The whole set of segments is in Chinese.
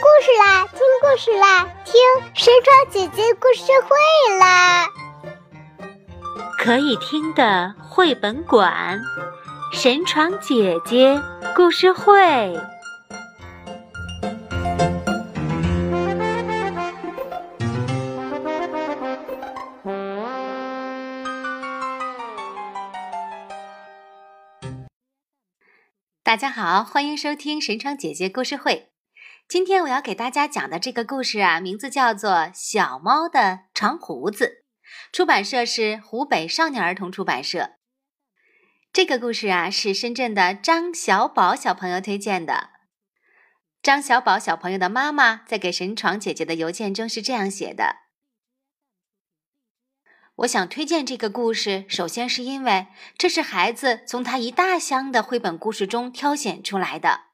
故事啦，听故事啦，听神床姐姐故事会啦！可以听的绘本馆，神床姐姐故事会。大家好，欢迎收听神床姐姐故事会。今天我要给大家讲的这个故事啊，名字叫做《小猫的长胡子》，出版社是湖北少年儿童出版社。这个故事啊，是深圳的张小宝小朋友推荐的。张小宝小朋友的妈妈在给神床姐姐的邮件中是这样写的：“我想推荐这个故事，首先是因为这是孩子从他一大箱的绘本故事中挑选出来的。”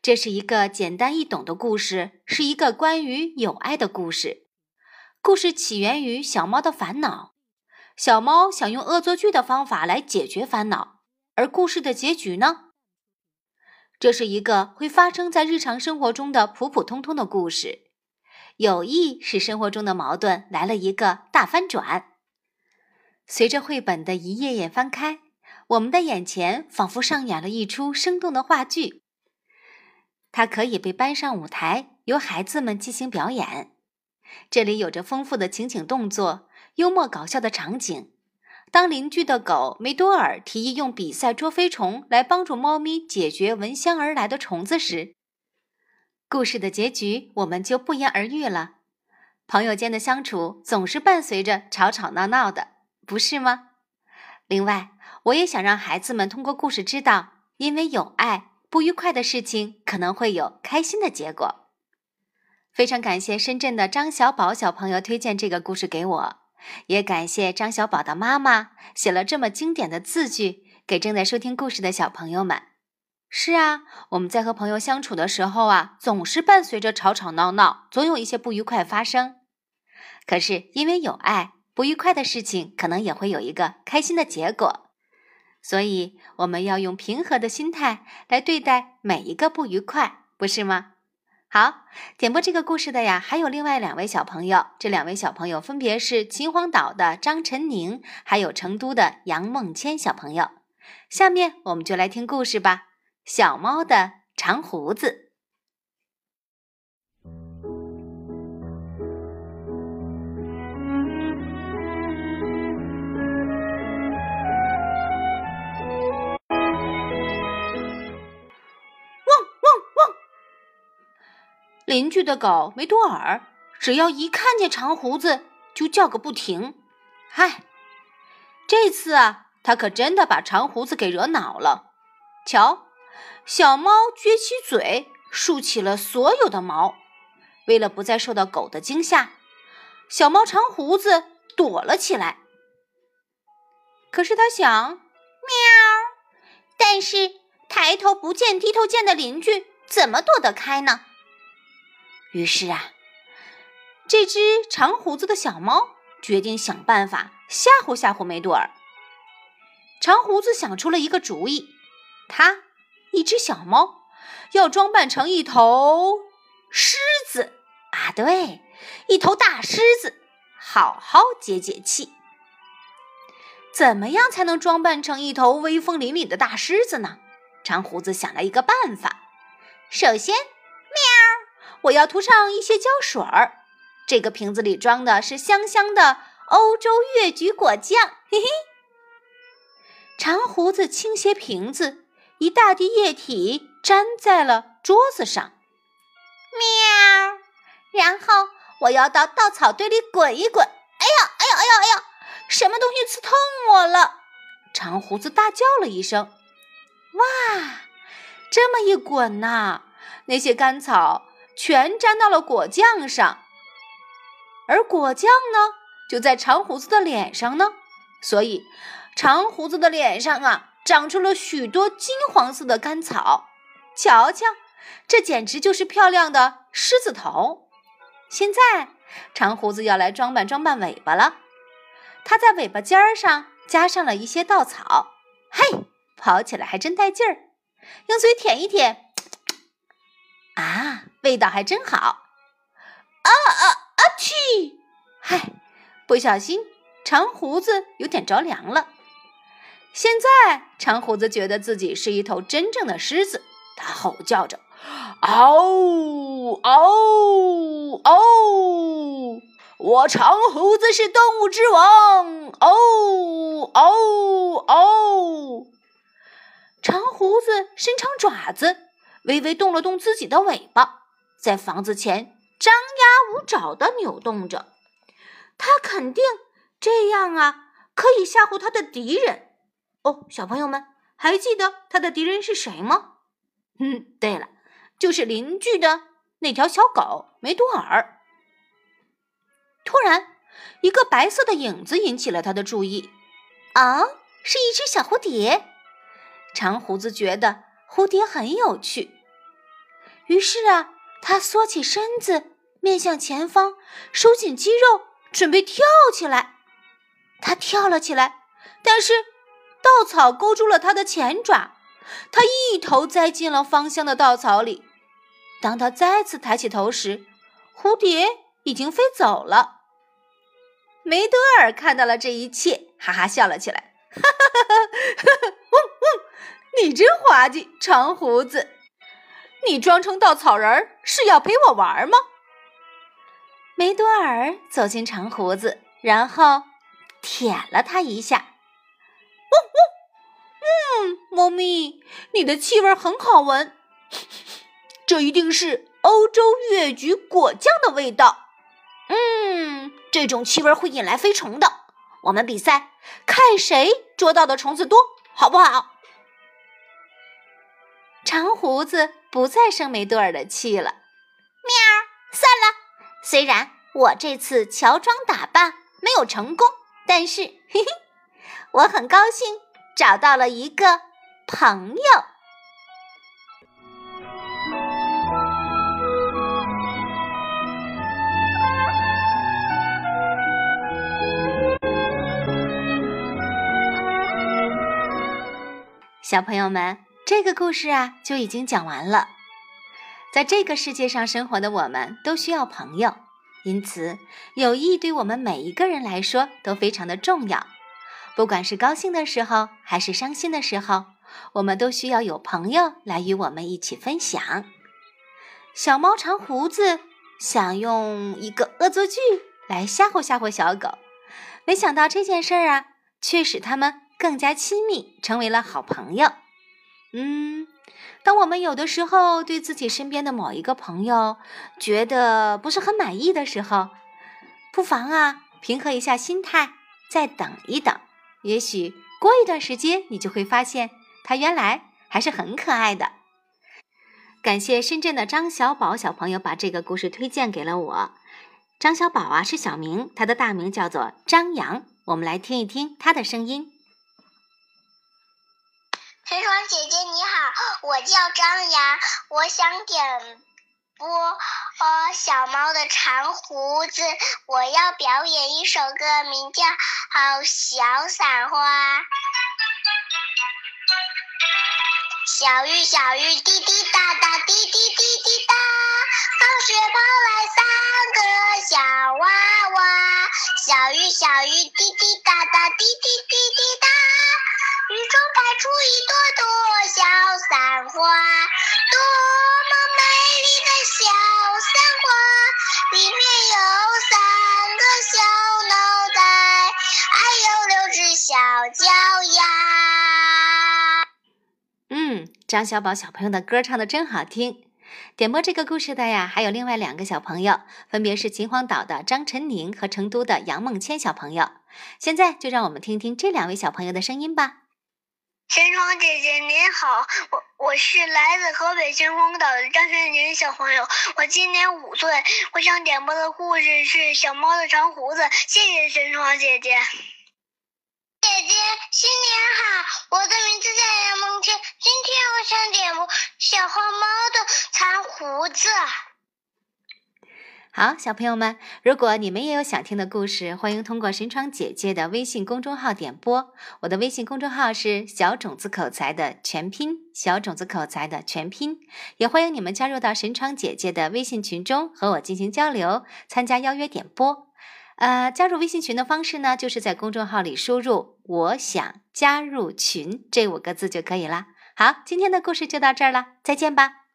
这是一个简单易懂的故事，是一个关于友爱的故事。故事起源于小猫的烦恼，小猫想用恶作剧的方法来解决烦恼。而故事的结局呢？这是一个会发生在日常生活中的普普通通的故事。友谊使生活中的矛盾来了一个大翻转。随着绘本的一页页翻开，我们的眼前仿佛上演了一出生动的话剧。它可以被搬上舞台，由孩子们进行表演。这里有着丰富的情景动作、幽默搞笑的场景。当邻居的狗梅多尔提议用比赛捉飞虫来帮助猫咪解决闻香而来的虫子时，故事的结局我们就不言而喻了。朋友间的相处总是伴随着吵吵闹闹的，不是吗？另外，我也想让孩子们通过故事知道，因为有爱。不愉快的事情可能会有开心的结果。非常感谢深圳的张小宝小朋友推荐这个故事给我，也感谢张小宝的妈妈写了这么经典的字句给正在收听故事的小朋友们。是啊，我们在和朋友相处的时候啊，总是伴随着吵吵闹闹，总有一些不愉快发生。可是因为有爱，不愉快的事情可能也会有一个开心的结果。所以，我们要用平和的心态来对待每一个不愉快，不是吗？好，点播这个故事的呀，还有另外两位小朋友。这两位小朋友分别是秦皇岛的张晨宁，还有成都的杨梦谦小朋友。下面我们就来听故事吧，《小猫的长胡子》。邻居的狗梅多尔，只要一看见长胡子就叫个不停。嗨，这次啊，他可真的把长胡子给惹恼了。瞧，小猫撅起嘴，竖起了所有的毛。为了不再受到狗的惊吓，小猫长胡子躲了起来。可是他想，喵，但是抬头不见低头见的邻居怎么躲得开呢？于是啊，这只长胡子的小猫决定想办法吓唬吓唬梅多尔。长胡子想出了一个主意，他一只小猫要装扮成一头狮子啊，对，一头大狮子，好好解解气。怎么样才能装扮成一头威风凛凛的大狮子呢？长胡子想了一个办法，首先。喵我要涂上一些胶水儿，这个瓶子里装的是香香的欧洲越橘果酱，嘿嘿。长胡子倾斜瓶子，一大滴液体粘在了桌子上，喵。然后我要到稻草堆里滚一滚，哎呀，哎呀，哎呀，哎呀，什么东西刺痛我了？长胡子大叫了一声。哇，这么一滚呐，那些干草。全粘到了果酱上，而果酱呢，就在长胡子的脸上呢。所以，长胡子的脸上啊，长出了许多金黄色的干草。瞧瞧，这简直就是漂亮的狮子头。现在，长胡子要来装扮装扮尾巴了。他在尾巴尖儿上加上了一些稻草，嘿，跑起来还真带劲儿。用嘴舔一舔，啊！味道还真好。啊啊啊！嚏！嗨，不小心，长胡子有点着凉了。现在，长胡子觉得自己是一头真正的狮子，他吼叫着：“嗷嗷嗷！我长胡子是动物之王！嗷嗷嗷！”长胡子伸长爪子，微微动了动自己的尾巴，在房子前张牙舞爪地扭动着。他肯定这样啊，可以吓唬他的敌人。哦，小朋友们，还记得他的敌人是谁吗？嗯，对了，就是邻居的那条小狗梅多尔。突然，一个白色的影子引起了他的注意。啊，是一只小蝴蝶。长胡子觉得蝴蝶很有趣，于是啊，他缩起身子，面向前方，收紧肌肉，准备跳起来。他跳了起来，但是稻草勾住了他的前爪，他一头栽进了芳香的稻草里。当他再次抬起头时，蝴蝶已经飞走了。梅德尔看到了这一切，哈哈笑了起来，哈哈哈哈哈哈！嗡嗡。你真滑稽，长胡子！你装成稻草人是要陪我玩吗？梅多尔走进长胡子，然后舔了他一下。呜呜，嗯，猫咪，你的气味很好闻，这一定是欧洲越橘果酱的味道。嗯，这种气味会引来飞虫的。我们比赛，看谁捉到的虫子多，好不好？长胡子不再生梅多尔的气了。喵，算了。虽然我这次乔装打扮没有成功，但是嘿嘿，我很高兴找到了一个朋友。小朋友们。这个故事啊，就已经讲完了。在这个世界上生活的我们，都需要朋友，因此友谊对我们每一个人来说都非常的重要。不管是高兴的时候，还是伤心的时候，我们都需要有朋友来与我们一起分享。小猫长胡子想用一个恶作剧来吓唬吓唬小狗，没想到这件事儿啊，却使他们更加亲密，成为了好朋友。嗯，当我们有的时候对自己身边的某一个朋友觉得不是很满意的时候，不妨啊平和一下心态，再等一等，也许过一段时间你就会发现他原来还是很可爱的。感谢深圳的张小宝小朋友把这个故事推荐给了我。张小宝啊是小名，他的大名叫做张扬。我们来听一听他的声音。陈爽姐姐你好，我叫张扬，我想点播呃小猫的长胡子，我要表演一首歌，名叫《好小伞花》。小雨小雨滴滴答出一朵朵小伞花，多么美丽的小伞花！里面有三个小脑袋，还有六只小脚丫。嗯，张小宝小朋友的歌唱的真好听。点播这个故事的呀，还有另外两个小朋友，分别是秦皇岛的张晨宁和成都的杨梦谦小朋友。现在就让我们听听这两位小朋友的声音吧。陈窗姐姐您好，我我是来自河北秦皇岛的张轩宁小朋友，我今年五岁，我想点播的故事是《小猫的长胡子》，谢谢陈窗姐姐。姐姐新年好，我的名字叫杨梦天，今天我想点播《小花猫的长胡子》。好，小朋友们，如果你们也有想听的故事，欢迎通过神窗姐姐的微信公众号点播。我的微信公众号是小种子口才的全拼，小种子口才的全拼。也欢迎你们加入到神窗姐姐的微信群中，和我进行交流，参加邀约点播。呃，加入微信群的方式呢，就是在公众号里输入“我想加入群”这五个字就可以了。好，今天的故事就到这儿了，再见吧。